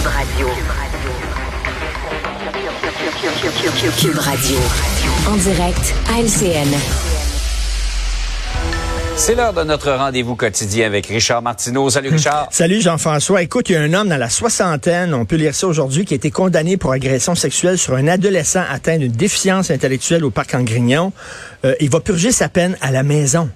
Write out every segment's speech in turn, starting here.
Cube Radio. Cube Radio. En direct à LCN. C'est l'heure de notre rendez-vous quotidien avec Richard Martineau. Salut Richard. Salut Jean-François. Écoute, il y a un homme dans la soixantaine, on peut lire ça aujourd'hui, qui a été condamné pour agression sexuelle sur un adolescent atteint d'une déficience intellectuelle au parc en Grignon. Euh, il va purger sa peine à la maison.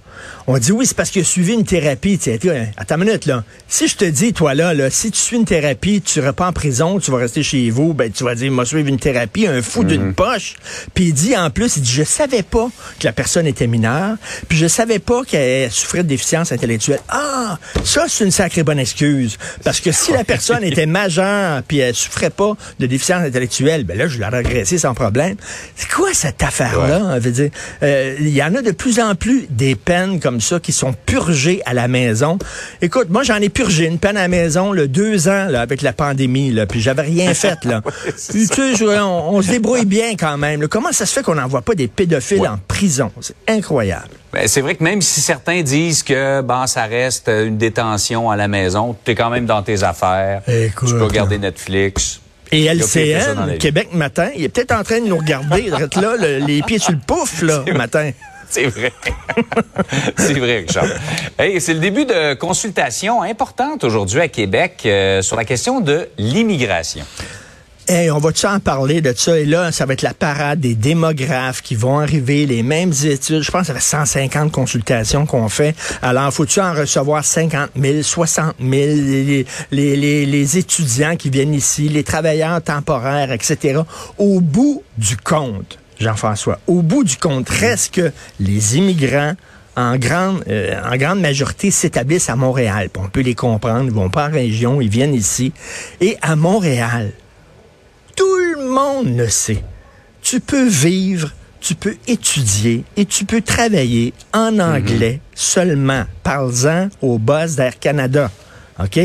On dit oui, c'est parce qu'il a suivi une thérapie. Tu sais, attends une minute, là. Si je te dis, toi, là, là si tu suis une thérapie, tu seras pas en prison, tu vas rester chez vous, ben, tu vas dire, moi, suivre une thérapie, un fou d'une Mhm. poche. Puis il dit, en plus, il dit, je savais pas que la personne était mineure, puis je savais pas qu'elle souffrait de déficience intellectuelle. Ah, ça, c'est une sacrée bonne excuse. Parce que si la personne était majeure, puis elle souffrait pas de déficience intellectuelle, ben là, je l'aurais agressé sans problème. C'est quoi cette affaire-là? hein, veut dire, euh, il y en a de plus en plus des peines comme ça qui sont purgées à la maison. Écoute, moi, j'en ai purgé une peine à la maison, le deux ans, là, avec la pandémie, là, puis j'avais rien fait, là. Tu sais, on, on se débrouille bien quand même. là. Comment ça se fait qu'on n'envoie pas des pédophiles Ouais. en prison? C'est incroyable. Ben, c'est vrai que même si certains disent que bon, ça reste une détention à la maison, tu es quand même dans tes affaires. Écoute, tu peux regarder Netflix. Et LCN. Québec Matin, il est peut-être en train de nous regarder, là, le- les pieds sur le pouf, là, matin. C'est vrai. c'est vrai, Richard. Hey, c'est le début de consultations importantes aujourd'hui à Québec euh, sur la question de l'immigration. On va-tu en parler de ça? Et là, ça va être la parade des démographes qui vont arriver, les mêmes études. Je pense que ça fait 150 consultations qu'on fait. Alors, faut-tu en recevoir 50 000, 60 000, les, les, les, les étudiants qui viennent ici, les travailleurs temporaires, etc. Au bout du compte, Jean-François, au bout du compte, reste que les immigrants en grande, euh, en grande majorité s'établissent à Montréal. Puis on peut les comprendre, ils vont pas en région, ils viennent ici. Et à Montréal, tout le monde le sait. Tu peux vivre, tu peux étudier et tu peux travailler en anglais seulement. Parle-en au boss d'Air Canada. OK?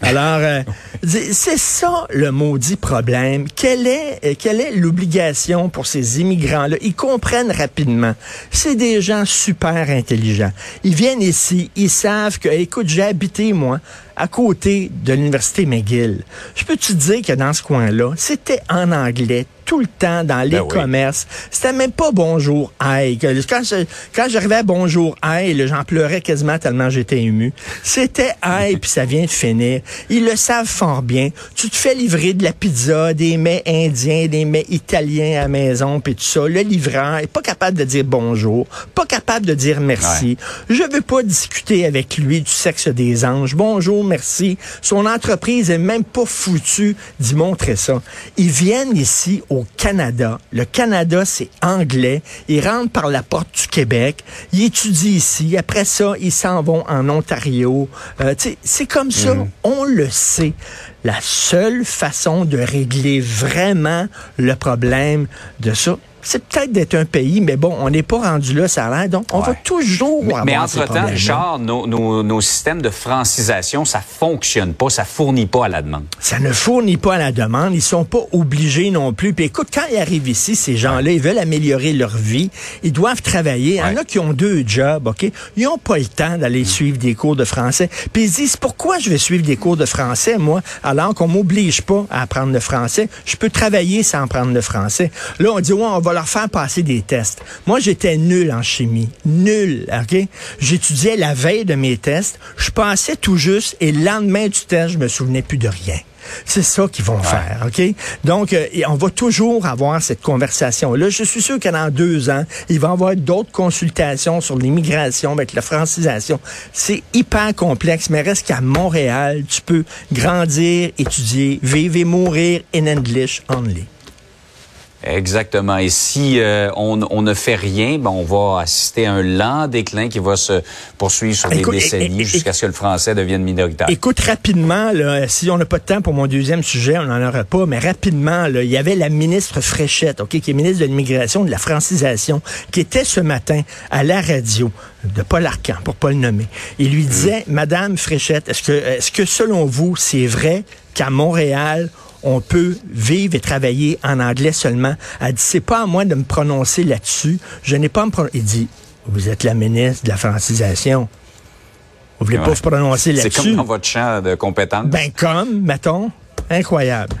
Alors, euh, c'est ça le maudit problème. Quelle est, euh, quelle est l'obligation pour ces immigrants-là? Ils comprennent rapidement. C'est des gens super intelligents. Ils viennent ici, ils savent que, écoute, j'ai habité, moi, à côté de l'Université McGill. Je peux te dire que dans ce coin-là, c'était en anglais tout le temps dans les Ben oui. commerces. C'était même pas bonjour, aïe. Quand, je- quand j'arrivais à bonjour, aïe, j'en pleurais quasiment tellement j'étais ému. C'était aïe, puis ça vient de finir. Ils le savent fort bien. Tu te fais livrer de la pizza, des mets indiens, des mets italiens à la maison, puis tout ça. Le livreur est pas capable de dire bonjour, pas capable de dire merci. Je veux pas discuter avec lui du sexe des anges. Bonjour, merci. Son entreprise est même pas foutue d'y montrer ça. Ils viennent ici au Canada. Le Canada, c'est anglais. Ils rentrent par la porte du Québec. Ils étudient ici. Après ça, ils s'en vont en Ontario. Euh, c'est comme ça. On le sait. La seule façon de régler vraiment le problème de ça, c'est peut-être d'être un pays, mais bon, on n'est pas rendu là, ça a l'air. Donc, on Ouais. va toujours Mais, avoir mais entre-temps, problèmes-là. Richard, nos, nos, nos systèmes de francisation, ça fonctionne pas, ça fournit pas à la demande. Ça ne fournit pas à la demande. Ils sont pas obligés non plus. Puis écoute, quand ils arrivent ici, ces gens-là, ils veulent améliorer leur vie. Ils doivent travailler. Il y en a qui ont deux jobs, OK? Ils n'ont pas le temps d'aller suivre des cours de français. Puis ils se disent, pourquoi je vais suivre des cours de français, moi, alors qu'on m'oblige pas à apprendre le français? Je peux travailler sans apprendre le français. Là, on dit, ouais, on va leur faire passer des tests. Moi, j'étais nul en chimie. Nul, OK? J'étudiais la veille de mes tests. Je passais tout juste et le lendemain du test, je me souvenais plus de rien. C'est ça qu'ils vont faire, OK? Donc, euh, on va toujours avoir cette conversation-là. Je suis sûr que dans deux ans, il va y avoir d'autres consultations sur l'immigration avec la francisation. C'est hyper complexe, mais reste qu'à Montréal, tu peux grandir, étudier, vivre et mourir in English only. Exactement. Et si euh, on, on ne fait rien, ben, on va assister à un lent déclin qui va se poursuivre sur Écoute, des décennies jusqu'à ce que le français devienne minoritaire. Écoute, rapidement, là, si on n'a pas de temps pour mon deuxième sujet, on n'en aura pas, mais rapidement, là, il y avait la ministre Fréchette, OK, qui est ministre de l'immigration, de la francisation, qui était ce matin à la radio de Paul Arcan, pour pas le nommer. Il lui disait, Madame Fréchette, est-ce que, est-ce que selon vous, c'est vrai qu'à Montréal, on peut vivre et travailler en anglais seulement. Elle dit, c'est pas à moi de me prononcer là-dessus. Je n'ai pas à me prononcer. Il dit, vous êtes la ministre de la francisation. Vous voulez pas vous prononcer C'est là-dessus? comme dans votre champ de compétences. Ben comme, mettons. Incroyable.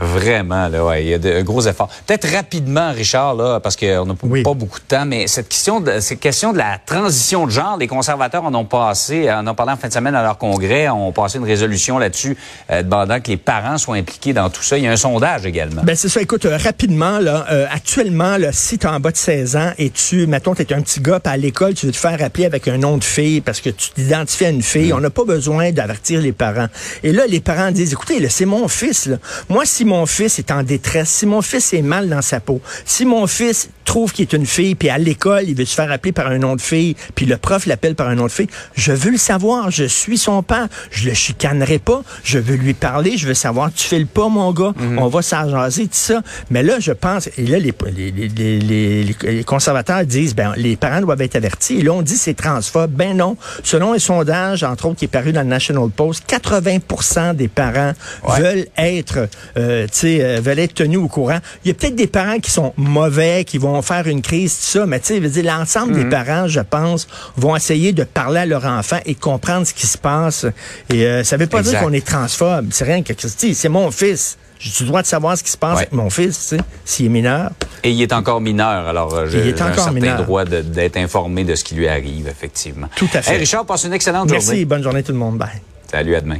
Vraiment, là, ouais, il y a de gros efforts. Peut-être rapidement, Richard, là, parce qu'on n'a Oui. pas beaucoup de temps, mais cette question, de, cette question de la transition de genre, les conservateurs en ont passé, en ont parlé en fin de semaine à leur congrès, ont passé une résolution là-dessus, euh, demandant que les parents soient impliqués dans tout ça. Il y a un sondage également. Ben c'est ça. Écoute, euh, rapidement, là, euh, actuellement, là, si tu es en bas de 16 ans et tu, mettons, tu es un petit gars, puis à l'école, tu veux te faire appeler avec un nom de fille parce que tu t'identifies à une fille, on n'a pas besoin d'avertir les parents. Et là, les parents disent, écoutez, là, c'est mon fils. Là. Moi, si mon fils est en détresse, si mon fils est mal dans sa peau, si mon fils trouve qu'il est une fille, puis à l'école, il veut se faire appeler par un nom de fille, puis le prof l'appelle par un nom de fille, je veux le savoir, je suis son père, je le chicanerai pas, je veux lui parler, je veux savoir, tu fais le pas, mon gars, on va s'en jaser, tout ça. Mais là, je pense, et là, les, les, les, les- conservateurs disent, ben, les parents doivent être avertis. Et là, on dit c'est transphobe. Ben non. Selon un sondage, entre autres, qui est paru dans le National Post, 80% des parents Ouais. veulent être, euh, tu sais, euh, veulent être tenus au courant. Il y a peut-être des parents qui sont mauvais, qui vont faire une crise, tout ça, mais tu sais, je veux dire, l'ensemble des parents, je pense, vont essayer de parler à leur enfant et comprendre ce qui se passe. Et euh, ça veut pas dire qu'on est transphobe. C'est rien que, sais, c'est mon fils. J'ai le droit de savoir ce qui se passe Ouais. avec mon fils, tu sais, s'il est mineur? Et il est encore mineur, alors euh, j'ai Il est j'ai un certain mineur. droit d'être informé de ce qui lui arrive, effectivement. Tout à fait. Hey, Richard, passe une excellente Merci, journée. bonne journée tout le monde. Bye. Salut, à demain.